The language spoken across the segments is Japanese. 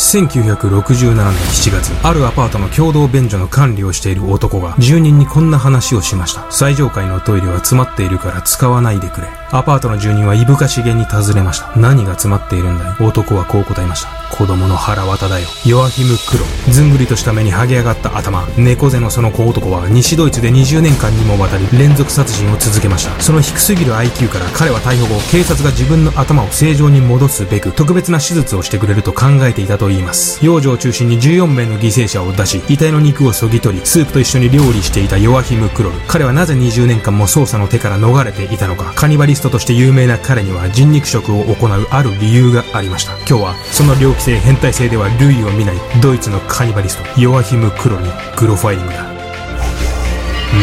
1967年7月、あるアパートの共同便所の管理をしている男が住人にこんな話をしました。最上階のトイレは詰まっているから使わないでくれ。アパートの住人はいぶかしげに尋ねました。何が詰まっているんだい？男はこう答えました。子供の腹渡だよ。ヨアヒム・クロ。ずんぐりとした目に剥げ上がった頭。猫背のその小男は西ドイツで20年間にもわたり連続殺人を続けました。その低すぎる IQ から彼は逮捕後、警察が自分の頭を正常に戻すべく特別な手術をしてくれると考えていたといいます。幼女を中心に14名の犠牲者を出し、遺体の肉をそぎ取り、スープと一緒に料理していたヨアヒム・クロル。彼はなぜ20年間も捜査の手から逃れていたのか。カニバリストとして有名な彼には人肉食を行うある理由がありました。今日はその猟奇性変態性では類を見ないドイツのカニバリストヨアヒム・クロにグロファイリングだ。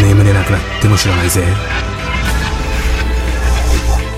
眠れなくなっても知らないぜ。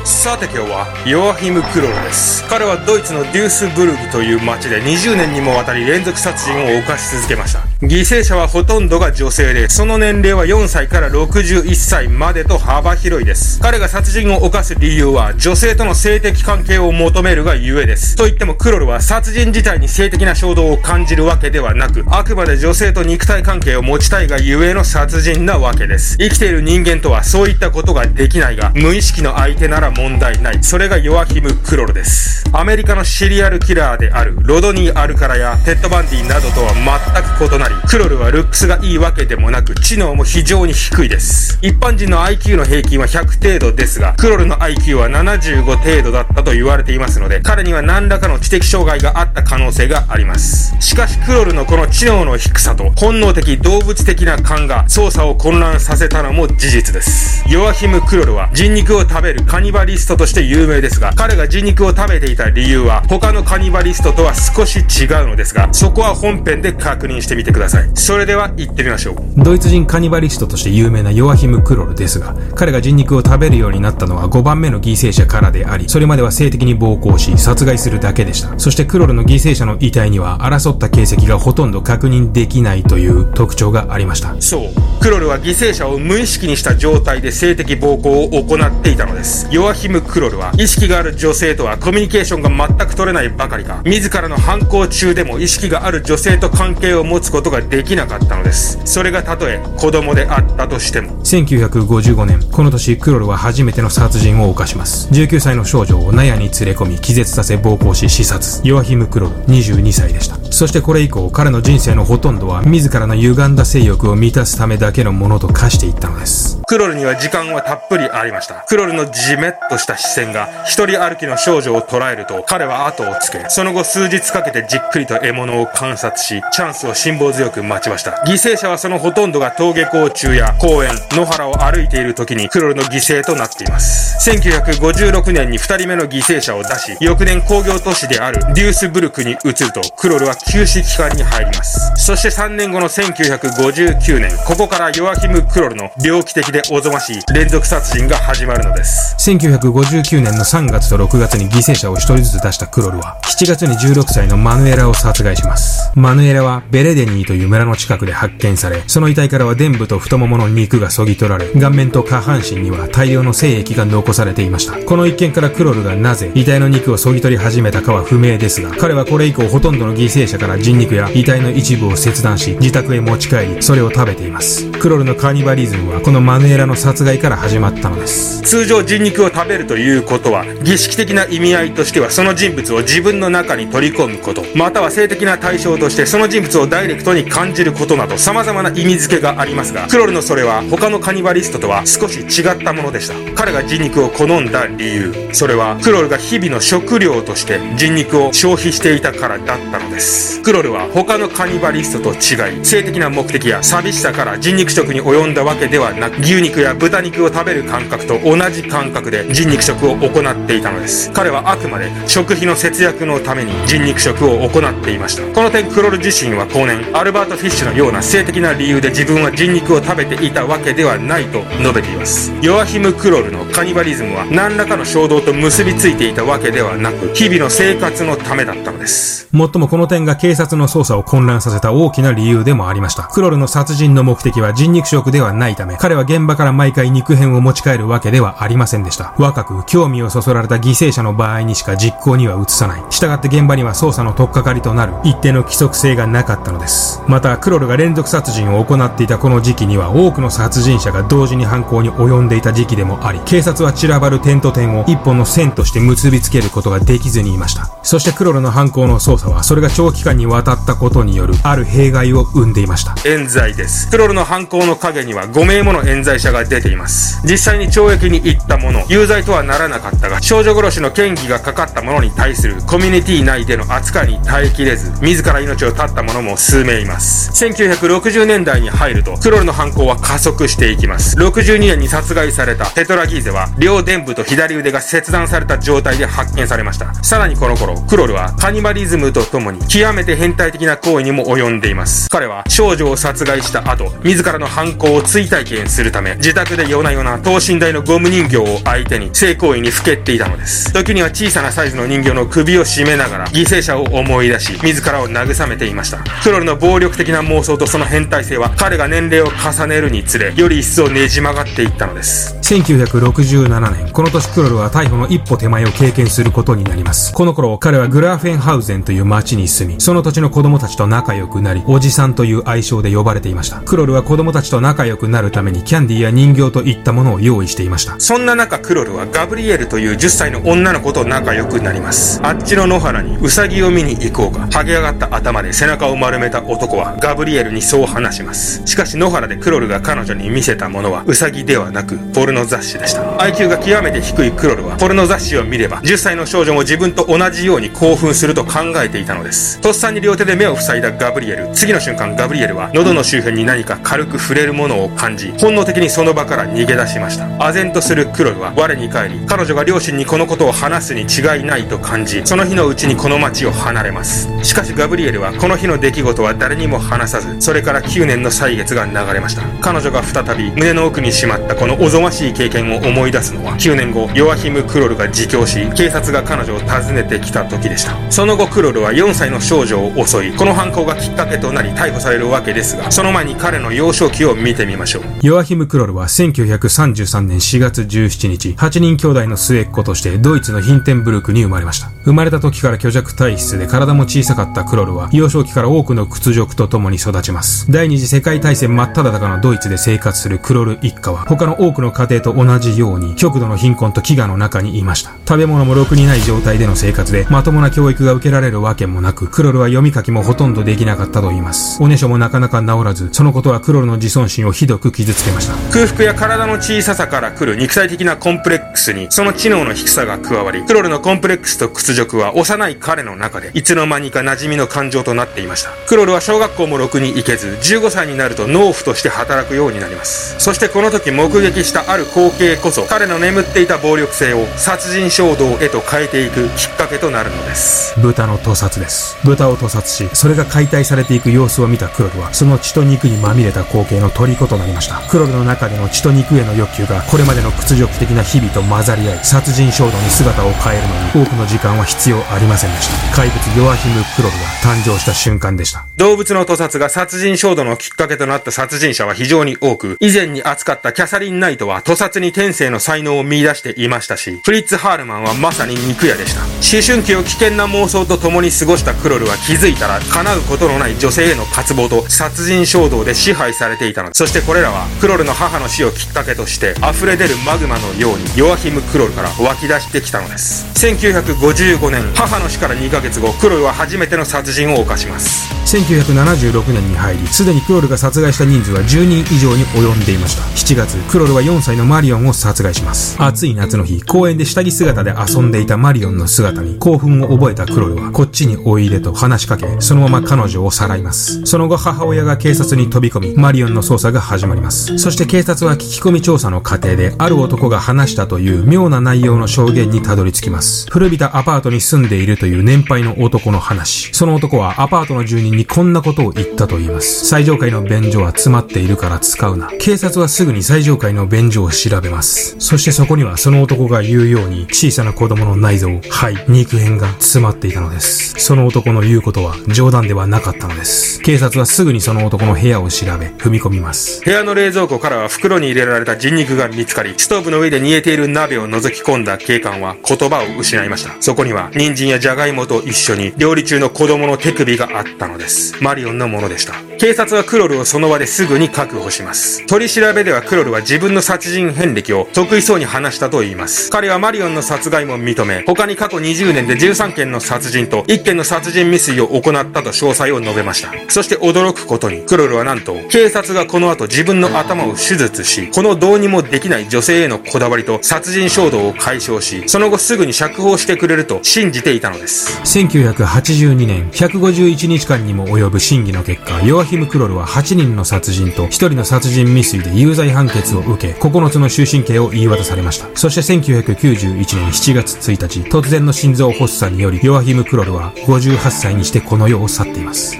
さて今日はヨアヒム・クロルです。彼はドイツのデュースブルグという町で20年にもわたり連続殺人を犯し続けました。犠牲者はほとんどが女性でその年齢は4歳から61歳までと幅広いです彼が殺人を犯す理由は女性との性的関係を求めるがゆえですと言ってもクロルは殺人自体に性的な衝動を感じるわけではなくあくまで女性と肉体関係を持ちたいがゆえの殺人なわけです生きている人間とはそういったことができないが無意識の相手なら問題ない。それがヨアヒム・クロルです。アメリカのシリアルキラーであるロドニー・アルカラやテッド・バンディなどとは全く異なり、クロルはルックスがいいわけでもなく、知能も非常に低いです。一般人の IQ の平均は100程度ですが、クロルの IQ は75程度だったと言われていますので、彼には何らかの知的障害があった可能性があります。しかしクロルのこの知能の低さと本能的動物的な勘が操作を混乱させたのも事実です。ヨアヒム・クロルは人肉を食べるカニバリストとして有名ですが、彼が人肉を食べていた理由は、他のカニバリストとは少し違うのですが、そこは本編で確認してみてください。それでは行ってみましょう。ドイツ人カニバリストとして有名なヨアヒム・クロルですが、彼が人肉を食べるようになったのは5番目の犠牲者からであり、それまでは性的に暴行し、殺害するだけでした。そしてクロルの犠牲者の遺体には、争った形跡がほとんど確認できないという特徴がありました。そう。クロルは犠牲者を無意識にした状態で性的暴行を行っていたのです。ヨアヒム・クロルは意識がある女性とはコミュニケーションが全く取れないばかりか自らの犯行中でも意識がある女性と関係を持つことができなかったのです。それがたとえ子供であったとしても。1955年この年クロルは初めての殺人を犯します。19歳の少女を納屋に連れ込み気絶させ暴行し刺殺。ヨアヒム・クロル22歳でした。そしてこれ以降彼の人生のほとんどは自らの歪んだ性欲を満たすためだけのものと化していったのです。クロルには時間はたっぷりありました。クロルのじめっとした視線が一人歩きの少女を捉えると、彼は後をつけ、その後数日かけてじっくりと獲物を観察し、チャンスを辛抱強く待ちました。犠牲者はそのほとんどが登下校中や公園、野原を歩いている時にクロルの犠牲となっています。1956年に2人目の犠牲者を出し、翌年工業都市であるデュースブルクに移ると、クロルは休止期間に入ります。そして3年後の1959年、ここからヨアヒム・クロルの猟奇的でおぞましい連続殺人が始まるのです。1959年の3月と6月に犠牲者を1人ずつ出したクロルは、7月に16歳のマヌエラを殺害します。マヌエラはベレデニーという村の近くで発見され、その遺体からは臀部と太ももの肉がそぎ取られ、顔面と下半身には大量の精液が残されていました。この一件からクロルがなぜ遺体の肉をそぎ取り始めたかは不明ですが、彼はこれ以降ほとんどの犠牲者から人肉や遺体の一部を切断し、自宅へ持ち帰り、それを食べています。クロルのカーニバリズムはこのマヌエラの殺害から始まったのです。通常人肉を食べるということは、儀式的な意味合いとしてはその人物を自分の中に取り込むことまたは性的な対象としてその人物をダイレクトにに感じることなど様々な意味付けがありますがクロルのそれは他のカニバリストとは少し違ったものでした。彼が人肉を好んだ理由。それはクロルが日々の食料として人肉を消費していたからだったのです。クロルは他のカニバリストと違い性的な目的や寂しさから人肉食に及んだわけではなく牛肉や豚肉を食べる感覚と同じ感覚で人肉食を行っていたのです。彼はあくまで食費の節約のために人肉食を行っていました。この点クロル自身は後年アルバート・フィッシュのような性的な理由で自分は人肉を食べていたわけではないと述べています。ヨアヒム・クロルのカニバリズムは何らかの衝動と結びついていたわけではなく日々の生活のためだったのです。もっともこの点が警察の捜査を混乱させた大きな理由でもありました。クロルの殺人の目的は人肉食ではないため彼は現場から毎回肉片を持ち帰るわけではありませんでした。若く興味をそそられた犠牲者の場合にしか実行には移さない。従って現場には捜査の取っかかりとなる一定の規則性がなかったのです。またクロルが連続殺人を行っていたこの時期には多くの殺人者が同時に犯行に及んでいた時期でもあり警察は散らばる点と点を一本の線として結びつけることができずにいました。そしてクロルの犯行の捜査はそれが長期間にわたったことによるある弊害を生んでいました。冤罪です。クロルの犯行の陰には5名もの冤罪者が出ています。実際に懲役に行った者有罪とはならなかったが少女殺しの嫌疑がかかった者に対するコミュニティ内での扱いに耐えきれず自ら命を絶った者も数名います。1960年代に入るとクロルの犯行は加速していきます。62年に殺害されたテトラギーゼは両臀部と左腕が切断された状態で発見されました。さらにこの頃クロルはカニバリズムとともに極めて変態的な行為にも及んでいます。彼は少女を殺害した後自らの犯行を追体験するため自宅で夜な夜な等身大のゴム人形を相手に性行為にふけっていたのです。時には小さなサイズの人形の首を絞めながら犠牲者を思い出し自らを慰めていました。クロルの暴力的な妄想とその変態性は彼が年齢を重ねるにつれより一層ねじ曲がっていったのです。1967年この年クロルは逮捕の一歩手前を経験することになります。この頃彼はグラーフェンハウゼンという町に住みその土地の子供たちと仲良くなりおじさんという愛称で呼ばれていました。クロルは子供たちと仲良くなるためにキャンディーや人形といったものを用意していました。そんな中クロルはガブリエルという10歳の女の子と仲良くなります。あっちの野原にウサギを見に行こうか。剥げ上がった頭で背中を丸めた男はガブリエルにそう話します。しかし野原でクロルが彼女に見せたものはウサギではなくポルノ雑誌でした。IQ が極めて低いクロルはポルノ雑誌を見れば10歳の少女も自分と同じように興奮すると考えていたのです。とっさに両手で目を塞いだガブリエル。次の瞬間ガブリエルは喉の周辺に何か軽く触れるものを感じ本能的にその場から逃げ出しました。唖然とするクロルは我に返り彼女が両親にこのことを話すに違いないと感じその日のうちにこの町を離れます。しかしガブリエルはこの日の出来事は誰誰にも話さずそれから9年の歳月が流れました。彼女が再び胸の奥にしまったこのおぞましい経験を思い出すのは9年後ヨアヒム・クロルが自供し警察が彼女を訪ねてきた時でした。その後クロルは4歳の少女を襲いこの犯行がきっかけとなり逮捕されるわけですがその前に彼の幼少期を見てみましょう。ヨアヒム・クロルは1933年4月17日8人兄弟の末っ子としてドイツのヒンテンブルクに生まれました。生まれた時から虚弱体質で体も小さかったクロルは幼少期から多くの屈辱と共に育ちます。第二次世界大戦真っ只中のドイツで生活するクロル一家は他の多くの家庭と同じように極度の貧困と飢餓の中にいました。食べ物もろくにない状態での生活でまともな教育が受けられるわけもなくクロルは読み書きもほとんどできなかったと言います。おねしょもなかなか治らずそのことはクロルの自尊心をひどく傷つけました。空腹や体の小ささから来る肉体的なコンプレックスにその知能の低さが加わりクロルのコンプレックスと屈辱は幼い彼の中でいつの間にか馴染みの感情となっていました。クロルは小学校もろくに行けず15歳になると農夫として働くようになります。そしてこの時目撃したある光景こそ彼の眠っていた暴力性を殺人衝動へと変えていくきっかけとなるのです。豚の屠殺です。豚を屠殺しそれが解体されていく様子を見たクロルはその血と肉にまみれた光景の虜となりました。クロルの中での血と肉への欲求がこれまでの屈辱的な日々と混ざり合い殺人衝動に姿を変えるのに多くの時間は必要ありませんでした。怪物ヨアヒム・クロルが誕生した瞬間でした。動物の屠殺が殺人衝動のきっかけとなった殺人者は非常に多く以前に扱ったキャサリン・ナイトは屠殺に天性の才能を見出していましたしフリッツ・ハールマンはまさに肉屋でした。思春期を危険な妄想と共に過ごしたクロルは気づいたら叶うことのない女性への渇望と殺人衝動で支配されていたのですそしてこれらはクロルの母の死をきっかけとして溢れ出るマグマのようにヨアヒム・クロルから湧き出してきたのです。1955年母の死から2ヶ月後クロルは初めての殺人を犯します。1976年に入りすでにクロルが殺害した人数は10人以上に及んでいました。7月クロルは4歳のマリオンを殺害します。暑い夏の日公園で下着姿で遊んでいたマリオンの姿に興奮を覚えたクロルはこっちにおいでと話しかけそのまま彼女をさらいます。その後母親が警察に飛び込みマリオンの捜査が始まります。そして警察は聞き込み調査の過程である男が話したという妙な内容の証言にたどり着きます。古びたアパートに住んでいるという年配の男の話。その男はアパートの住人にこんんなことを言ったと言います。最上階の便所は詰まっているから使うな。警察はすぐに最上階の便所を調べます。そしてそこにはその男が言うように小さな子供の内臓、肺、肉片が詰まっていたのです。その男の言うことは冗談ではなかったのです。警察はすぐにその男の部屋を調べ、踏み込みます。部屋の冷蔵庫からは袋に入れられた人肉が見つかり、ストーブの上で煮えている鍋を覗き込んだ警官は言葉を失いました。そこには人参やじゃがいもと一緒に料理中の子供の手首があったのです。マリオンのものでした。警察はクロルをその場ですぐに確保します。取り調べではクロルは自分の殺人遍歴を得意そうに話したと言います。彼はマリオンの殺害も認め、他に過去20年で13件の殺人と1件の殺人未遂を行ったと詳細を述べました。そして驚くことに、クロルはなんと、警察がこの後自分の頭を手術し、このどうにもできない女性へのこだわりと殺人衝動を解消し、その後すぐに釈放してくれると信じていたのです。1982年、151日間にも及ぶ審議の結果、ヨアヒム・クロルは8人の殺人と1人の殺人未遂で有罪判決を受け、9つの終身刑を言い渡されました。そして1991年7月1日、突然の心臓発作により、ヨアヒム・クロルは58歳にしてこの世を去っています。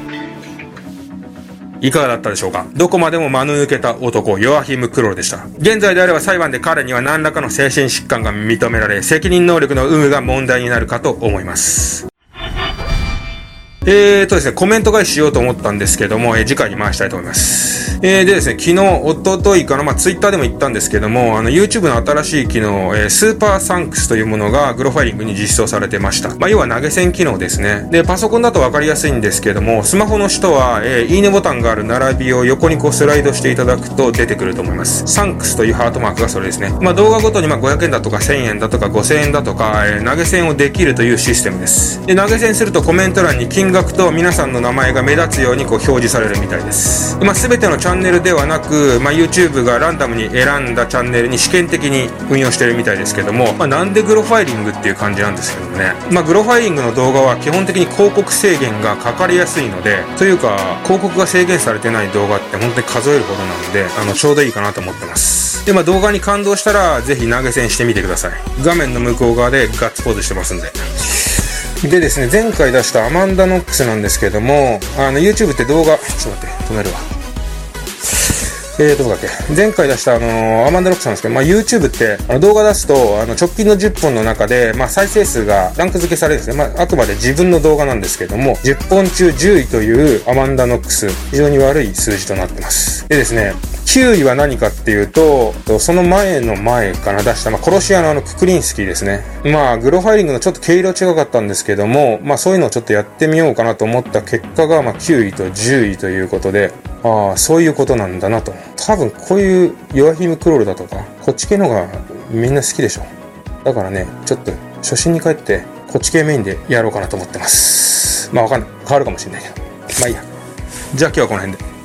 いかがだったでしょうか？どこまでも間抜けた男、ヨアヒム・クロルでした。現在であれば裁判で彼には何らかの精神疾患が認められ、責任能力の有無が問題になるかと思います。えーとですね、コメント返ししようと思ったんですけども、えー、次回に回したいと思います。えー、でですね、昨日、おとといかな、まあ、ツイッターでも言ったんですけども、あの、YouTube の新しい機能、えー、スーパーサンクスというものがグロファイリングに実装されてました。まあ、要は投げ銭機能ですね。で、パソコンだとわかりやすいんですけども、スマホの人は、えー、いいねボタンがある並びを横にこうスライドしていただくと出てくると思います。サンクスというハートマークがそれですね。まあ、動画ごとにま500円だとか1000円だとか5000円だとか、えー、投げ銭をできるというシステムです。で、投げ銭するとコメント欄に金額と皆さんの名前が目立つようにこう表示されるみたいです。まあ、全てのチャンネルではなく、まあ、YouTube がランダムに選んだチャンネルに試験的に運用してるみたいですけども、まあ、なんでグロファイリングっていう感じなんですけどもね、まあ、グロファイリングの動画は基本的に広告制限がかかりやすいのでというか広告が制限されてない動画って本当に数えるほどなのであのちょうどいいかなと思ってます。で、まあ、動画に感動したらぜひ投げ銭してみてください。画面の向こう側でガッツポーズしてますんで。でですね、前回出したアマンダノックスなんですけども、あの、YouTube って動画、ちょっと待って、止めるわ。えー、どこだっけ？前回出したあのー、アマンダロックさんですけど、まあ、YouTube ってあの動画出すとあの直近の10本の中で、まあ、再生数がランク付けされるんですね、まあ、あくまで自分の動画なんですけども10本中10位というアマンダノックス非常に悪い数字となってます。でですね9位は何かっていうと、その前の前から出した、まあ、殺し屋のあのククリンスキーですね。まあ、グロファイリングのちょっと毛色違かったんですけども、まあそういうのをちょっとやってみようかなと思った結果が、まあ9位と10位ということで、ああ、そういうことなんだなと。多分こういうヨアヒムクロールだとか、こっち系のがみんな好きでしょ。だからね、ちょっと初心に帰って、こっち系メインでやろうかなと思ってます。まあわかんない。変わるかもしれないけど。まあいいや。じゃあ今日はこの辺で。